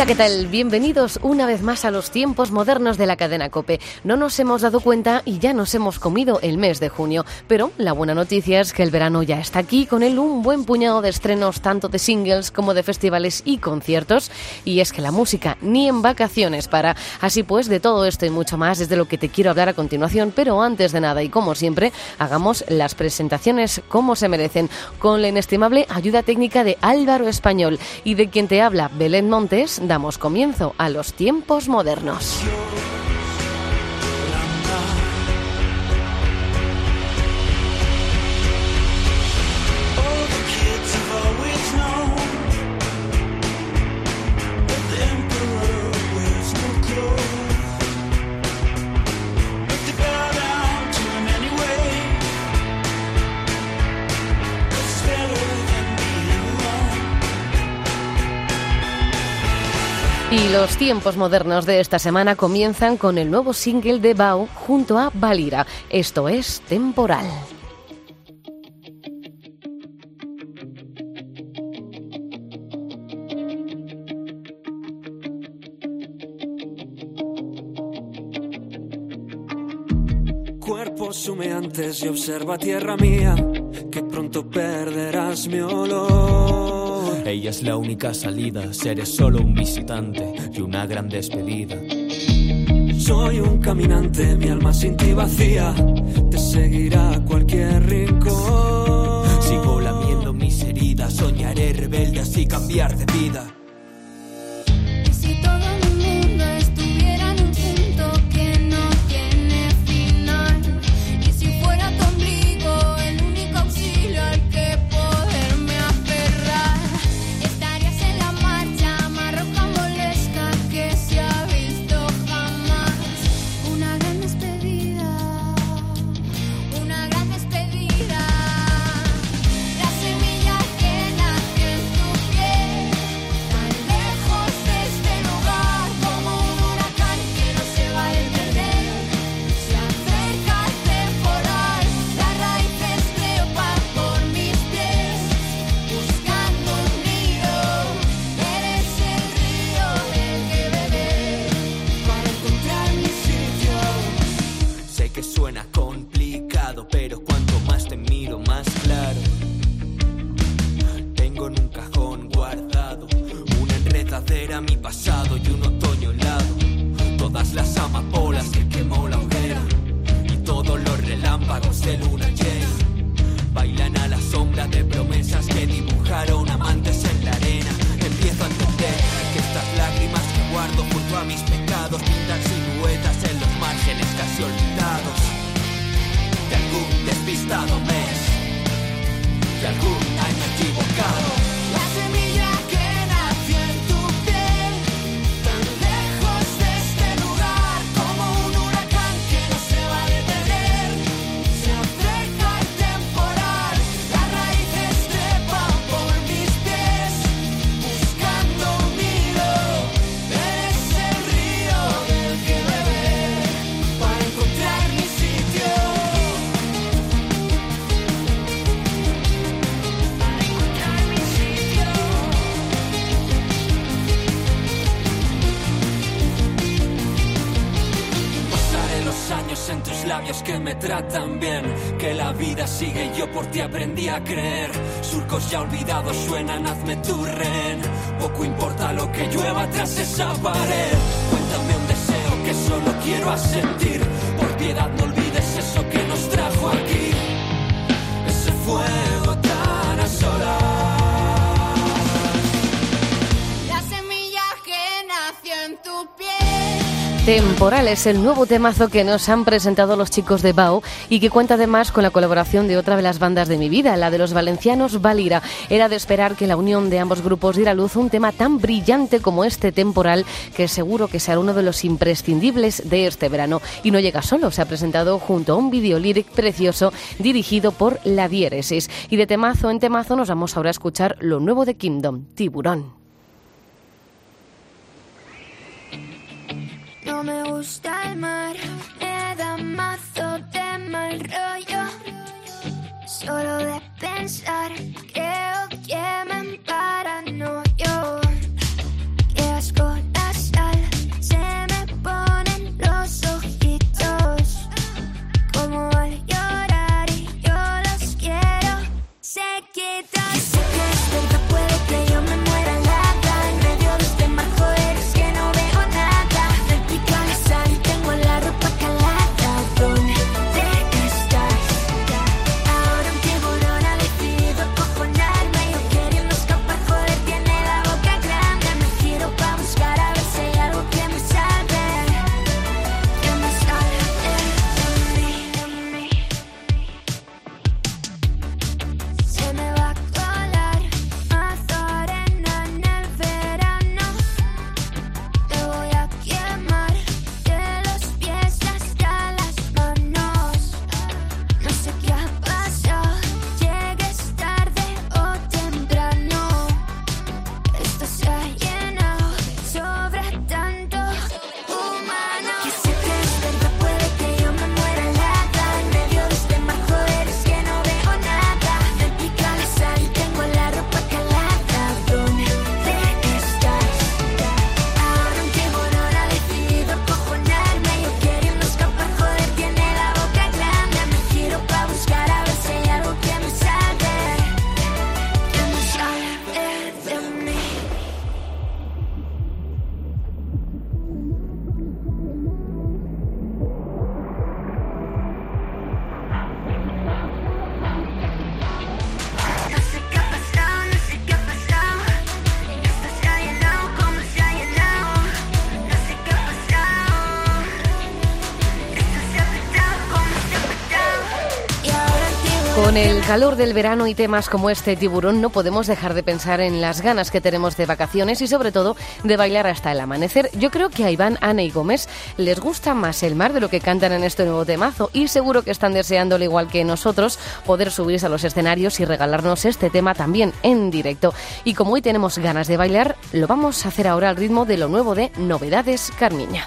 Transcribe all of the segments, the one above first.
Hola, ¿qué tal? Bienvenidos una vez más a los tiempos modernos de la cadena Cope. No nos hemos dado cuenta y ya nos hemos comido el mes de junio, pero la buena noticia es que el verano ya está aquí con él un buen puñado de estrenos tanto de singles como de festivales y conciertos y es que la música ni en vacaciones para. Así pues, de todo esto y mucho más es de lo que te quiero hablar a continuación, pero antes de nada y como siempre, hagamos las presentaciones como se merecen con la inestimable ayuda técnica de Álvaro Español y de quien te habla Belén Montes damos comienzo a los tiempos modernos. Los tiempos modernos de esta semana comienzan con el nuevo single de Bau junto a Valira. Esto es Temporal. Cuerpos humeantes y observa tierra mía, que pronto perderás mi olor. Ella es la única salida, seré solo un visitante y una gran despedida. Soy un caminante, mi alma sin ti vacía, te seguirá a cualquier rincón. Sigo lamiendo mis heridas, soñaré rebelde así cambiar de vida. mi pasado y un otoño helado. Todas las amapolas que quemó la hoguera y todos los relámpagos de luna llena bailan a la sombra de promesas que dibujaron amantes en la arena. Empiezo a entender que estas lágrimas que guardo junto a mis pecados pintan siluetas en los márgenes casi olvidados de algún despistado mes, de algún tratan bien, que la vida sigue yo por ti aprendí a creer. Surcos ya olvidados suenan, hazme tu rehén. Poco importa lo que llueva tras esa pared. Cuéntame un deseo que solo quiero asentir. Por piedad no olvides eso que nos trajo aquí. Ese fuego Temporal es el nuevo temazo que nos han presentado los chicos de Bao y que cuenta además con la colaboración de otra de las bandas de mi vida, la de los valencianos Valira. Era de esperar que la unión de ambos grupos diera luz un tema tan brillante como este Temporal, que seguro que será uno de los imprescindibles de este verano. Y no llega solo, se ha presentado junto a un video lyric precioso dirigido por La Diéresis. Y de temazo en temazo nos vamos ahora a escuchar lo nuevo de Kingdom, Tiburón. Me gusta el mar, me da mazo de mal rollo. Solo de pensar, que calor del verano y temas como este tiburón no podemos dejar de pensar en las ganas que tenemos de vacaciones y sobre todo de bailar hasta el amanecer. Yo creo que a Iván, Ana y Gómez les gusta más el mar de lo que cantan en este nuevo temazo y seguro que están deseando, al igual que nosotros, poder subirse a los escenarios y regalarnos este tema también en directo. Y como hoy tenemos ganas de bailar, lo vamos a hacer ahora al ritmo de lo nuevo de Novedades Carmiña.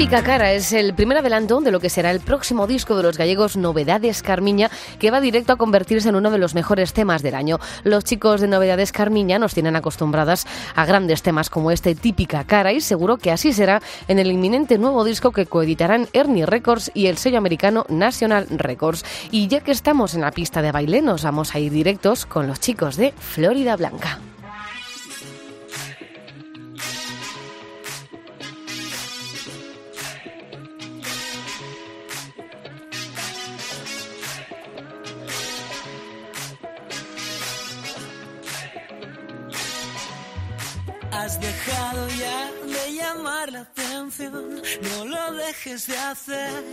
Típica cara es el primer adelanto de lo que será el próximo disco de los gallegos Novedades Carmiña, que va directo a convertirse en uno de los mejores temas del año. Los chicos de Novedades Carmiña nos tienen acostumbradas a grandes temas como este Típica cara y seguro que así será en el inminente nuevo disco que coeditarán Ernie Records y el sello americano National Records. Y ya que estamos en la pista de baile, nos vamos a ir directos con los chicos de Florida Blanca. Has dejado ya de llamar la atención, no lo dejes de hacer.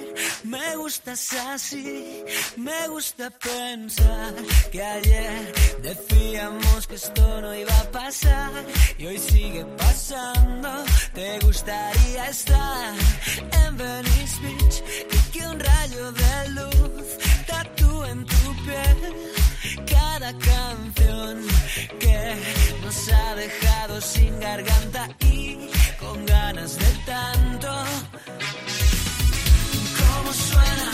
Me gustas así, me gusta pensar que ayer decíamos que esto no iba a pasar y hoy sigue pasando. Te gustaría estar en Venice Beach y que un rayo de luz tatúe en tu piel cada canción que nos ha dejado sin garganta y con ganas de tanto. ¿Cómo suena?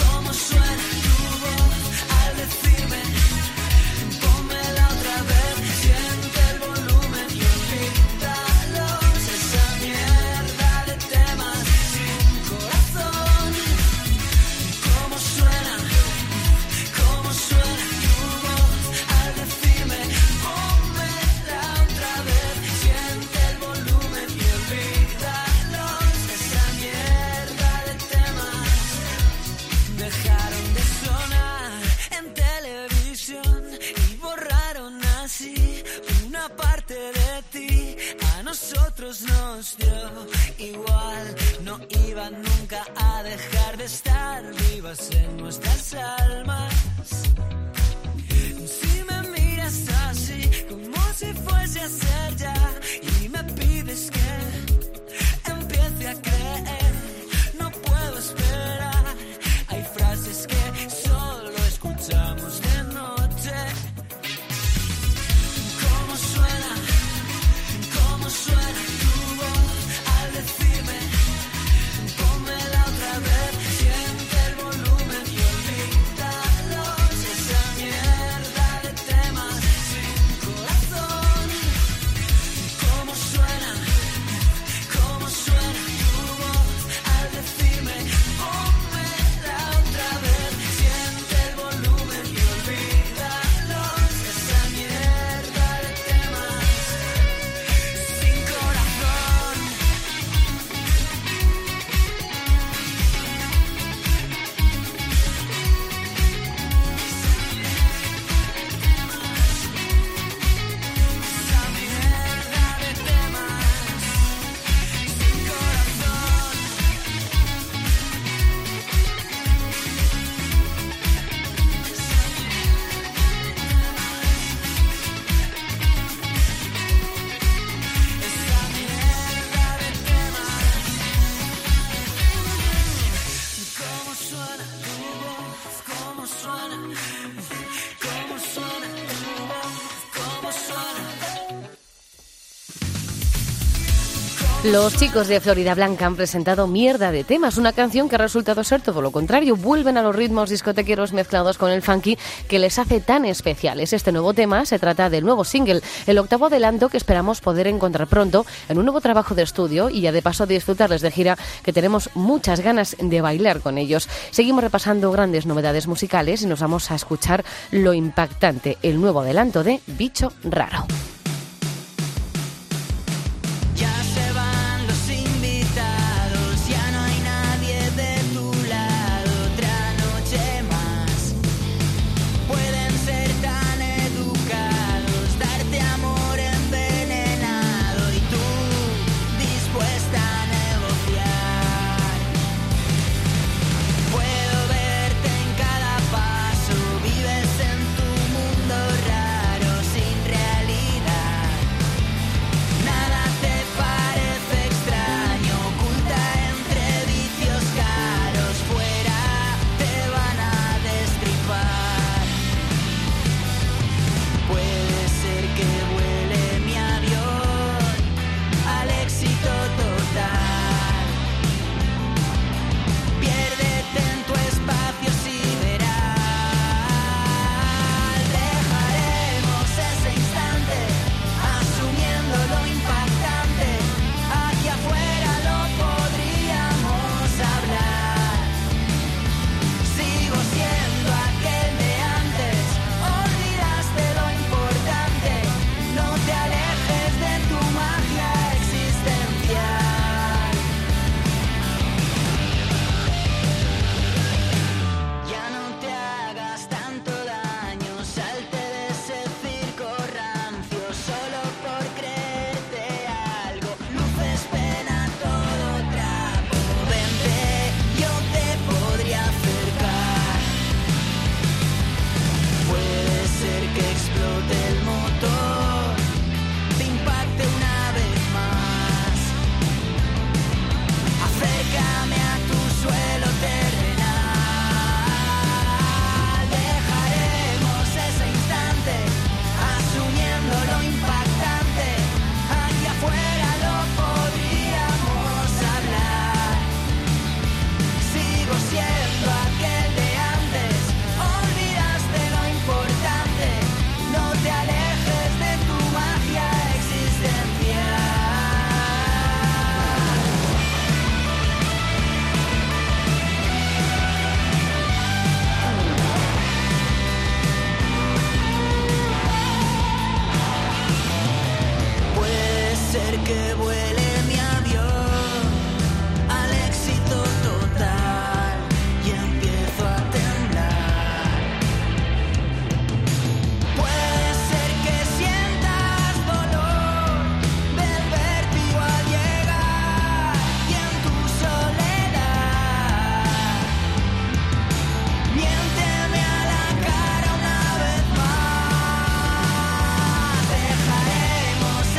¿Cómo suena tu voz al decirme? Pónmela otra vez, Los chicos de Florida Blanca han presentado Mierda de Temas, una canción que ha resultado ser todo lo contrario. Vuelven a los ritmos discotequeros mezclados con el funky que les hace tan especiales. Este nuevo tema se trata del nuevo single, el octavo adelanto que esperamos poder encontrar pronto en un nuevo trabajo de estudio y ya de paso disfrutarles de gira que tenemos muchas ganas de bailar con ellos. Seguimos repasando grandes novedades musicales y nos vamos a escuchar lo impactante, el nuevo adelanto de Bicho Raro.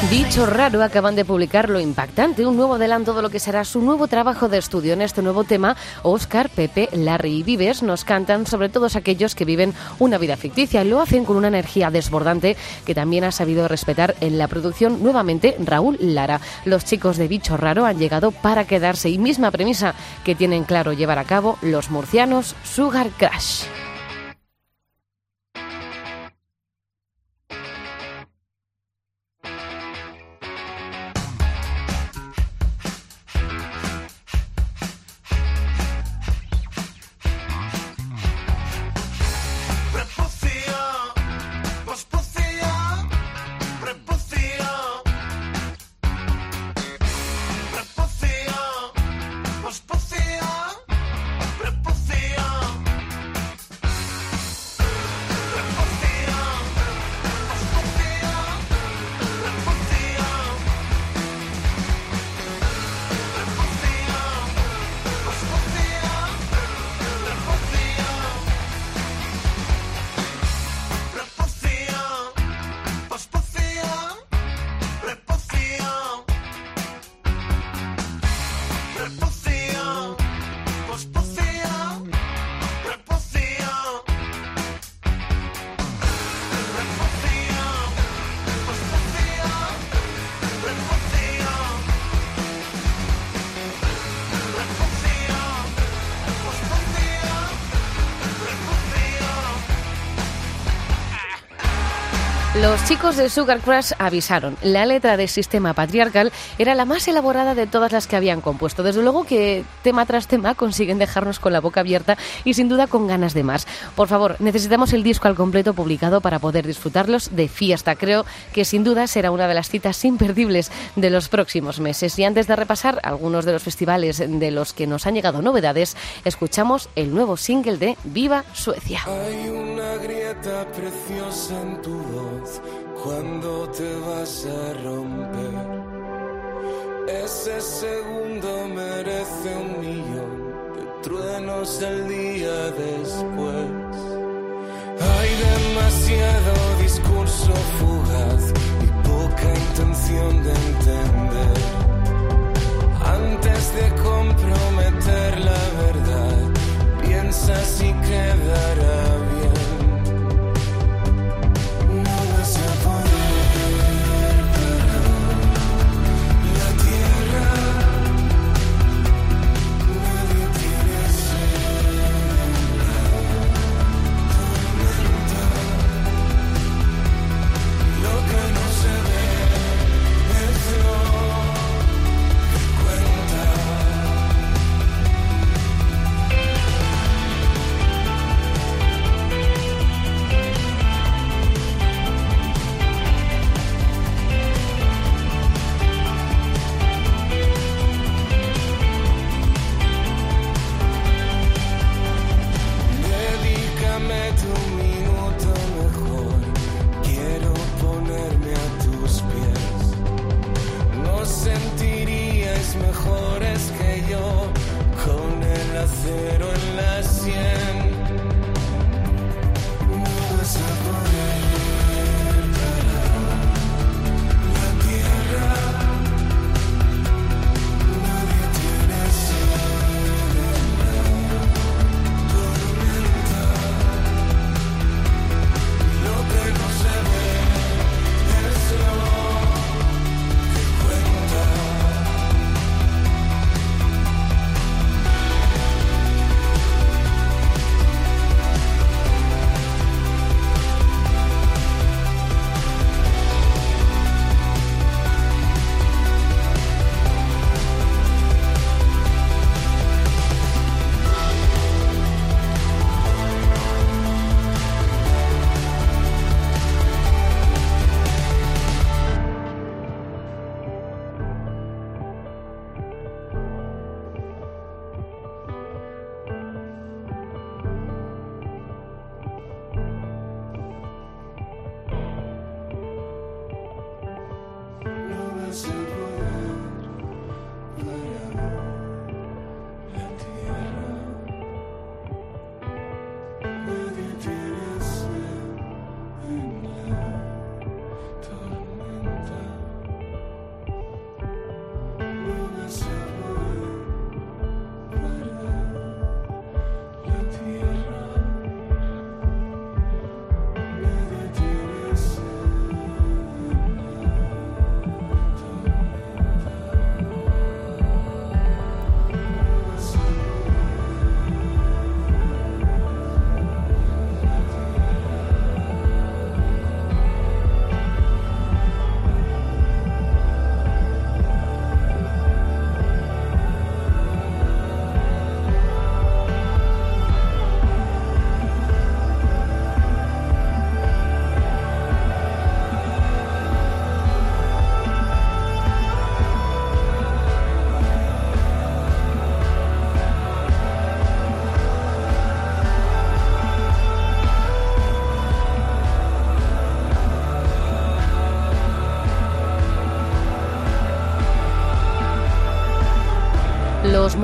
Dicho raro, acaban de publicar lo impactante, un nuevo adelanto de lo que será su nuevo trabajo de estudio. En este nuevo tema, Oscar, Pepe, Larry y Vives nos cantan sobre todos aquellos que viven una vida ficticia. Lo hacen con una energía desbordante que también ha sabido respetar en la producción nuevamente Raúl Lara. Los chicos de Bicho Raro han llegado para quedarse y misma premisa que tienen claro llevar a cabo los murcianos Sugar Crash. Los chicos de Sugar Crush avisaron. La letra de Sistema Patriarcal era la más elaborada de todas las que habían compuesto. Desde luego que tema tras tema consiguen dejarnos con la boca abierta y sin duda con ganas de más. Por favor, necesitamos el disco al completo publicado para poder disfrutarlos de fiesta. Creo que sin duda será una de las citas imperdibles de los próximos meses. Y antes de repasar algunos de los festivales de los que nos han llegado novedades, escuchamos el nuevo single de Viva Suecia. Hay una grieta preciosa en tu voz cuando te vas a romper. Ese segundo merece un millón de truenos al día después. Hay demasiado discurso fugaz y poca intención de entender. Antes de comprometer la verdad, piensa si quedará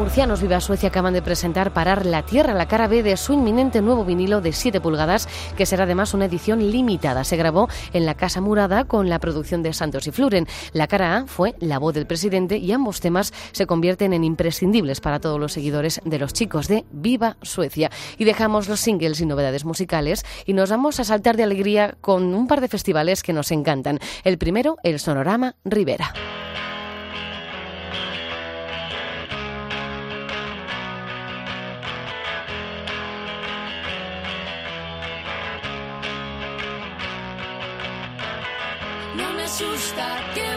murcianos Viva Suecia acaban de presentar Parar la Tierra, la cara B de su inminente nuevo vinilo de 7 pulgadas, que será además una edición limitada. Se grabó en la Casa Murada con la producción de Santos y Fluren. La cara A fue la voz del presidente y ambos temas se convierten en imprescindibles para todos los seguidores de los chicos de Viva Suecia. Y dejamos los singles y novedades musicales y nos vamos a saltar de alegría con un par de festivales que nos encantan. El primero, el Sonorama Rivera. Me asusta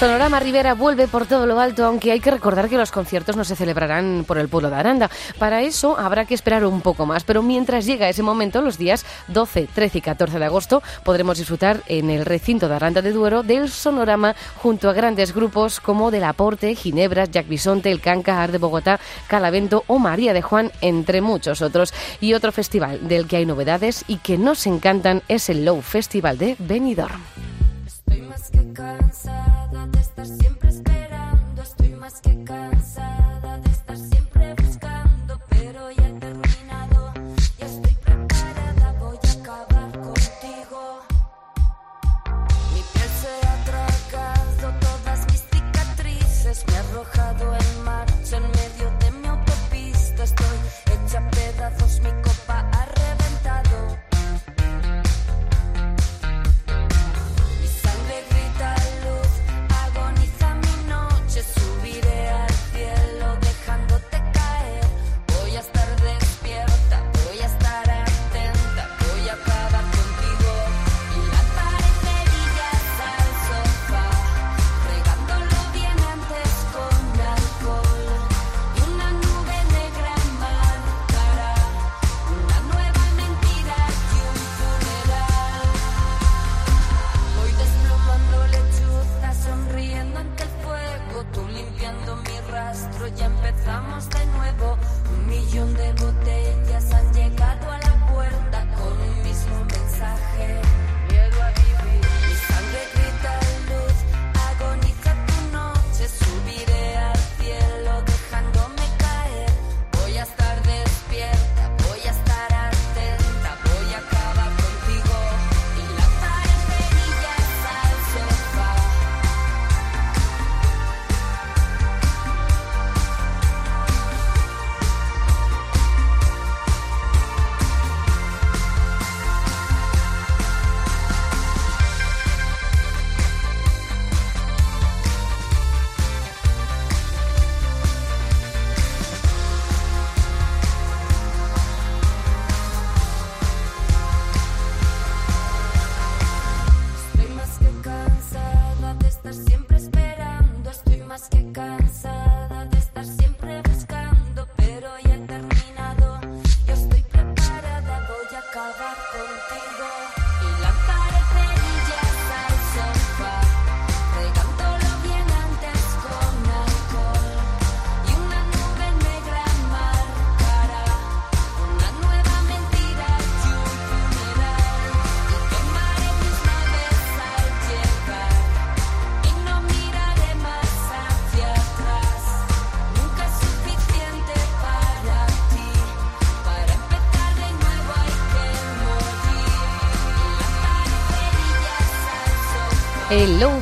Sonorama Rivera vuelve por todo lo alto, aunque hay que recordar que los conciertos no se celebrarán por el pueblo de Aranda. Para eso habrá que esperar un poco más, pero mientras llega ese momento, los días 12, 13 y 14 de agosto, podremos disfrutar en el recinto de Aranda de Duero del Sonorama junto a grandes grupos como Del Aporte, Ginebras, Jack Bisonte, El Canca, Ar de Bogotá, Calavento o María de Juan, entre muchos otros. Y otro festival del que hay novedades y que nos encantan es el Low Festival de Benidorm. Estoy más que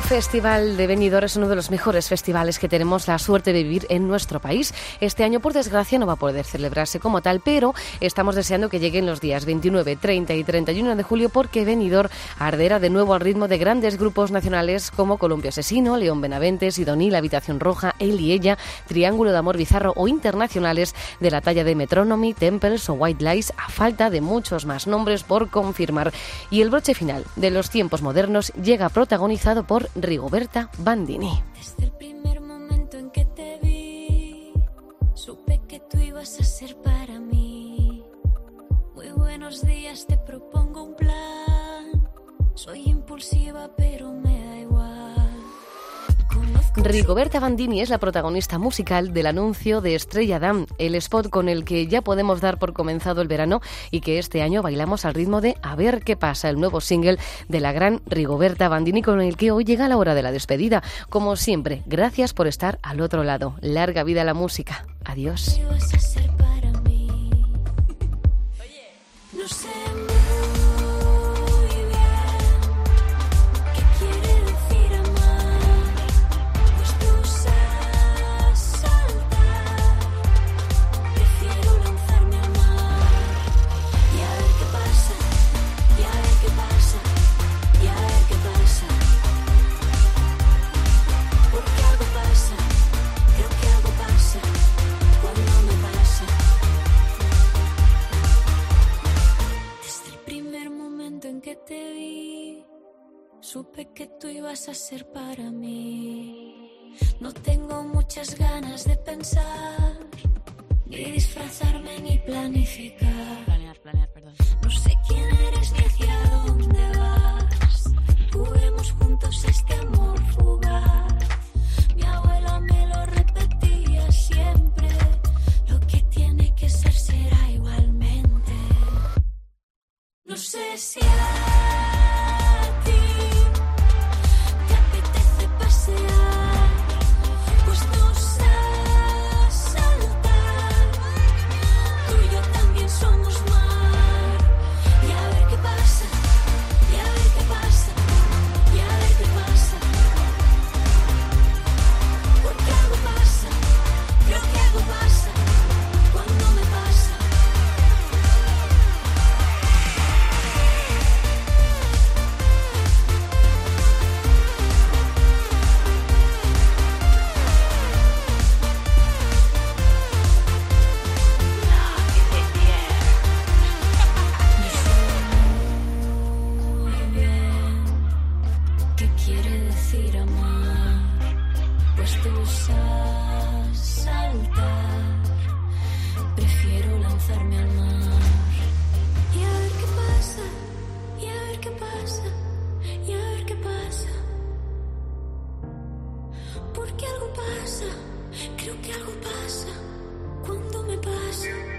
Festival de Benidorm es uno de los mejores festivales que tenemos la suerte de vivir en nuestro país. Este año, por desgracia, no va a poder celebrarse como tal, pero estamos deseando que lleguen los días 29, 30 y 31 de julio porque Benidorm arderá de nuevo al ritmo de grandes grupos nacionales como Columpio Asesino, León Benavente, Sidoní, La Habitación Roja, Él y Ella, Triángulo de Amor Bizarro o internacionales de la talla de Metronomy, Temples o White Lies, a falta de muchos más nombres por confirmar. Y el broche final de los tiempos modernos llega protagonizado por Rigoberta Bandini. Desde el primer momento en que te vi, supe que tú ibas a ser para mí. Muy buenos días, te propongo un plan. Soy impulsiva, pero me Rigoberta Bandini es la protagonista musical del anuncio de Estrella Damm, el spot con el que ya podemos dar por comenzado el verano y que este año bailamos al ritmo de A ver qué pasa, el nuevo single de la gran Rigoberta Bandini con el que hoy llega la hora de la despedida. Como siempre, gracias por estar al otro lado. Larga vida a la música. Adiós. No sé creo que algo pasa cuando me pasa.